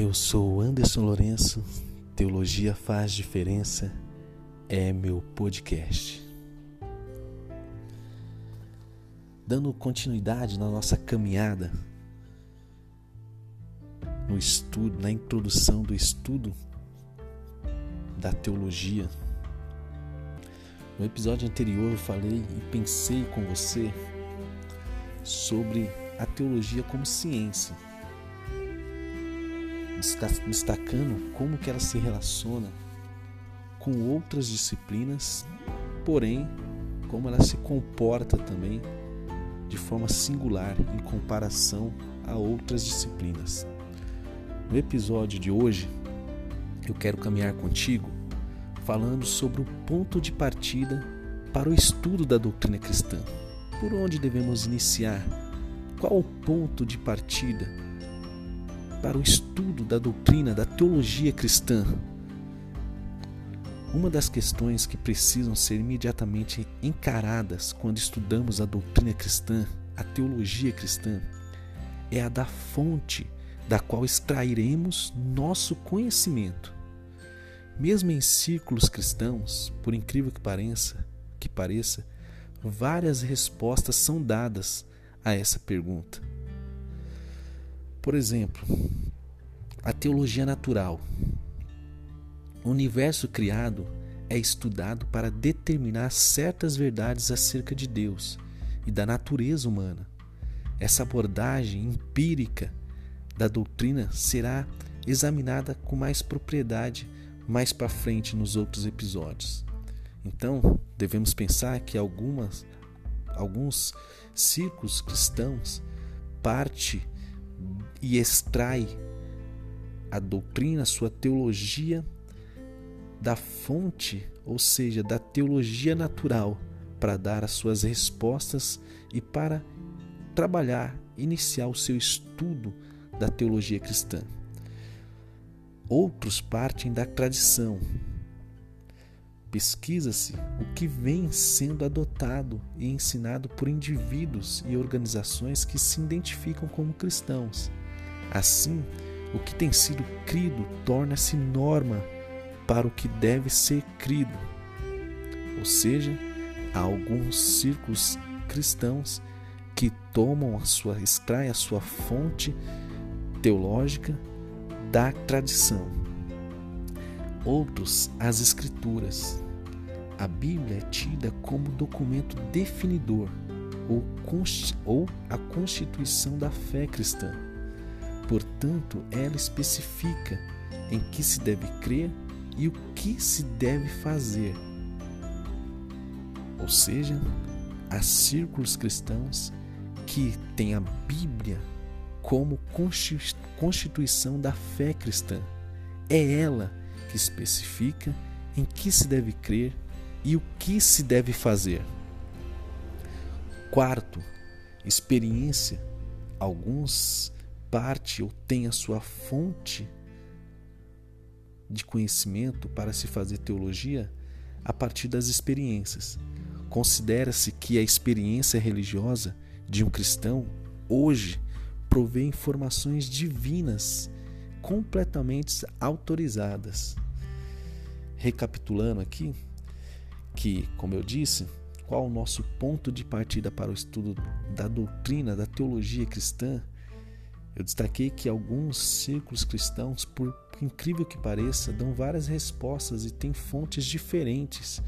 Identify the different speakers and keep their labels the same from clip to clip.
Speaker 1: Eu sou Anderson Lourenço, Teologia Faz Diferença é meu podcast. Dando continuidade na nossa caminhada no estudo, na introdução do estudo da teologia. No episódio anterior eu falei e pensei com você sobre a teologia como ciência destacando como que ela se relaciona com outras disciplinas, porém como ela se comporta também de forma singular em comparação a outras disciplinas. No episódio de hoje, eu quero caminhar contigo falando sobre o ponto de partida para o estudo da doutrina cristã. Por onde devemos iniciar? Qual o ponto de partida para o estudo da doutrina, da teologia cristã. Uma das questões que precisam ser imediatamente encaradas quando estudamos a doutrina cristã, a teologia cristã, é a da fonte da qual extrairemos nosso conhecimento. Mesmo em círculos cristãos, por incrível que pareça, que pareça, várias respostas são dadas a essa pergunta. Por exemplo, a teologia natural. O universo criado é estudado para determinar certas verdades acerca de Deus e da natureza humana. Essa abordagem empírica da doutrina será examinada com mais propriedade mais para frente nos outros episódios. Então, devemos pensar que algumas alguns círculos cristãos parte e extrai a doutrina, a sua teologia da fonte, ou seja, da teologia natural, para dar as suas respostas e para trabalhar, iniciar o seu estudo da teologia cristã. Outros partem da tradição. Pesquisa-se o que vem sendo adotado e ensinado por indivíduos e organizações que se identificam como cristãos. Assim, o que tem sido crido torna-se norma para o que deve ser crido. Ou seja, há alguns círculos cristãos que tomam a sua extraem a sua fonte teológica da tradição. Outros as escrituras. A Bíblia é tida como documento definidor ou, ou a constituição da fé cristã. Portanto, ela especifica em que se deve crer e o que se deve fazer. Ou seja, há círculos cristãos que têm a Bíblia como constituição da fé cristã. É ela que especifica em que se deve crer e o que se deve fazer. Quarto, experiência. Alguns parte ou tem a sua fonte de conhecimento para se fazer teologia a partir das experiências. Considera-se que a experiência religiosa de um cristão hoje provê informações divinas completamente autorizadas. Recapitulando aqui, que, como eu disse, qual o nosso ponto de partida para o estudo da doutrina, da teologia cristã, eu destaquei que alguns círculos cristãos, por incrível que pareça, dão várias respostas e têm fontes diferentes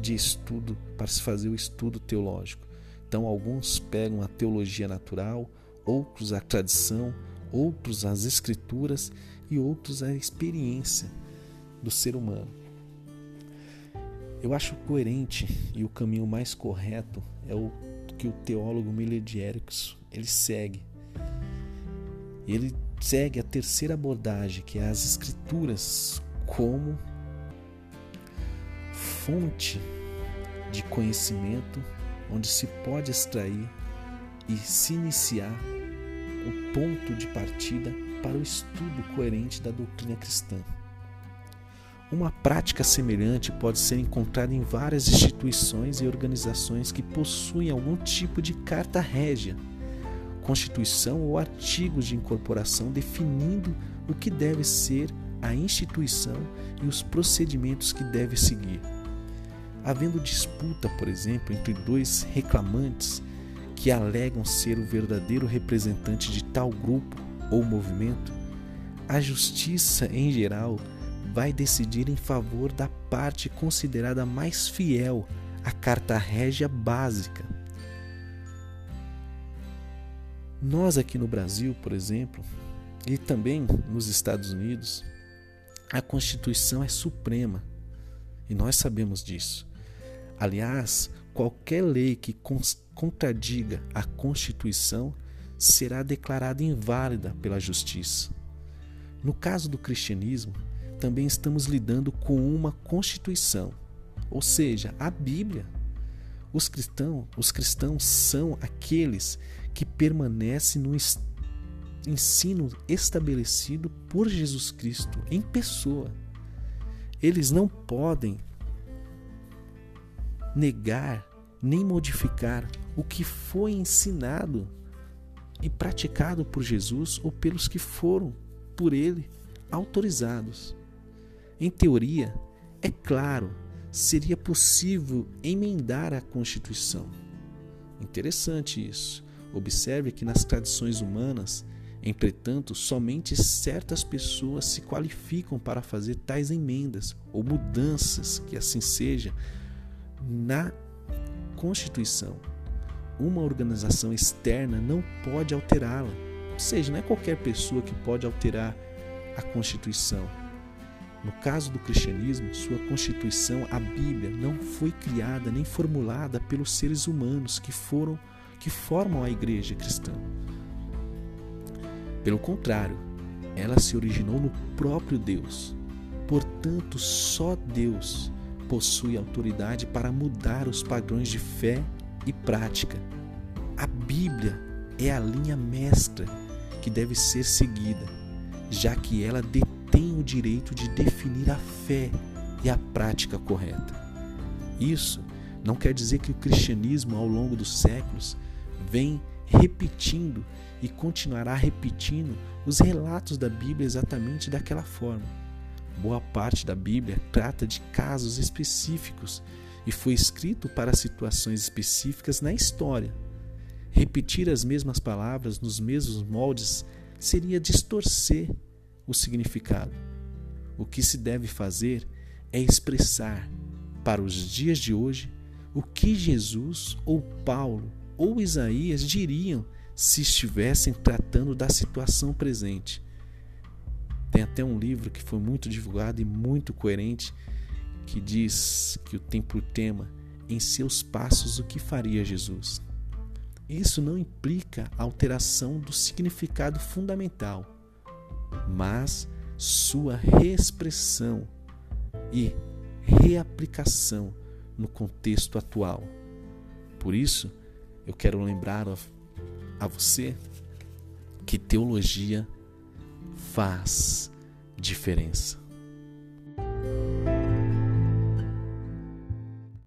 Speaker 1: de estudo para se fazer o estudo teológico. Então, alguns pegam a teologia natural, outros a tradição, outros as escrituras e outros a experiência do ser humano. Eu acho coerente e o caminho mais correto é o que o teólogo Miller de ele segue ele segue a terceira abordagem, que é as escrituras como fonte de conhecimento onde se pode extrair e se iniciar o ponto de partida para o estudo coerente da doutrina cristã. Uma prática semelhante pode ser encontrada em várias instituições e organizações que possuem algum tipo de carta régia Constituição ou artigos de incorporação definindo o que deve ser a instituição e os procedimentos que deve seguir. Havendo disputa, por exemplo, entre dois reclamantes que alegam ser o verdadeiro representante de tal grupo ou movimento, a justiça em geral vai decidir em favor da parte considerada mais fiel à carta régia básica. Nós aqui no Brasil, por exemplo, e também nos Estados Unidos, a Constituição é suprema e nós sabemos disso. Aliás, qualquer lei que contradiga a Constituição será declarada inválida pela Justiça. No caso do cristianismo, também estamos lidando com uma Constituição, ou seja, a Bíblia. Os cristãos, os cristãos são aqueles que permanecem no ensino estabelecido por Jesus Cristo em pessoa. Eles não podem negar nem modificar o que foi ensinado e praticado por Jesus ou pelos que foram por ele autorizados. Em teoria, é claro, seria possível emendar a Constituição. Interessante isso. Observe que nas tradições humanas, entretanto, somente certas pessoas se qualificam para fazer tais emendas ou mudanças, que assim seja, na Constituição. Uma organização externa não pode alterá-la. Ou seja, não é qualquer pessoa que pode alterar a Constituição. No caso do cristianismo, sua Constituição, a Bíblia, não foi criada nem formulada pelos seres humanos que foram que formam a igreja cristã. Pelo contrário, ela se originou no próprio Deus. Portanto, só Deus possui autoridade para mudar os padrões de fé e prática. A Bíblia é a linha mestra que deve ser seguida, já que ela detém o direito de definir a fé e a prática correta. Isso não quer dizer que o cristianismo, ao longo dos séculos, vem repetindo e continuará repetindo os relatos da Bíblia exatamente daquela forma. Boa parte da Bíblia trata de casos específicos e foi escrito para situações específicas na história. Repetir as mesmas palavras nos mesmos moldes seria distorcer o significado. O que se deve fazer é expressar para os dias de hoje o que Jesus ou Paulo ou Isaías diriam se estivessem tratando da situação presente. Tem até um livro que foi muito divulgado e muito coerente que diz que o tem por tema em seus passos o que faria Jesus. Isso não implica alteração do significado fundamental, mas sua reexpressão e reaplicação no contexto atual. Por isso, eu quero lembrar a, a você que teologia faz diferença.